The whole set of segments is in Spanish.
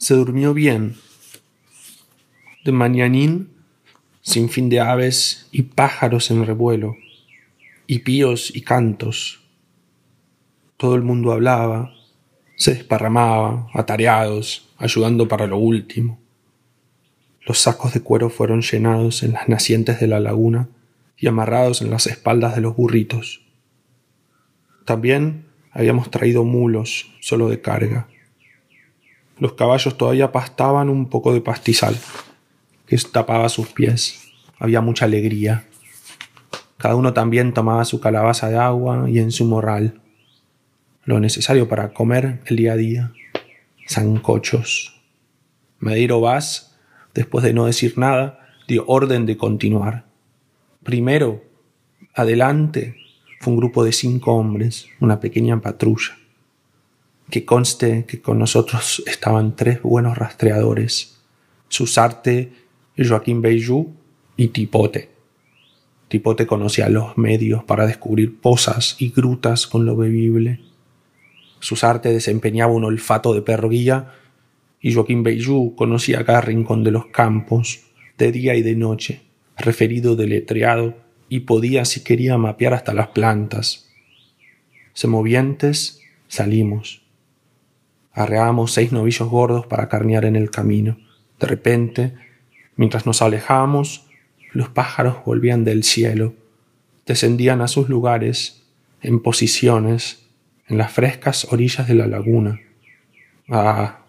se durmió bien. De mañanín, sin fin de aves y pájaros en revuelo, y píos y cantos. Todo el mundo hablaba, se desparramaba, atareados, ayudando para lo último. Los sacos de cuero fueron llenados en las nacientes de la laguna y amarrados en las espaldas de los burritos. También habíamos traído mulos, solo de carga. Los caballos todavía pastaban un poco de pastizal, que tapaba sus pies. Había mucha alegría. Cada uno también tomaba su calabaza de agua y en su morral. Lo necesario para comer el día a día. Zancochos. Mediro Vaz, después de no decir nada, dio orden de continuar. Primero, adelante, fue un grupo de cinco hombres, una pequeña patrulla. Que conste que con nosotros estaban tres buenos rastreadores, Susarte, Joaquín Beillou y Tipote. Tipote conocía los medios para descubrir pozas y grutas con lo bebible. Susarte desempeñaba un olfato de perro guía y Joaquín Beillou conocía cada rincón de los campos, de día y de noche, referido deletreado y podía, si quería, mapear hasta las plantas. Semovientes, salimos. Arreamos seis novillos gordos para carnear en el camino. De repente, mientras nos alejábamos, los pájaros volvían del cielo, descendían a sus lugares, en posiciones, en las frescas orillas de la laguna. Ah,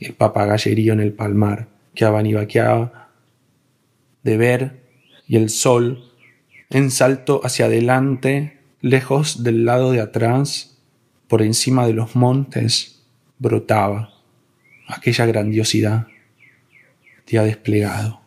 el papagallerío en el palmar que abanivaqueaba de ver y el sol en salto hacia adelante, lejos del lado de atrás, por encima de los montes, brotaba aquella grandiosidad ha desplegado.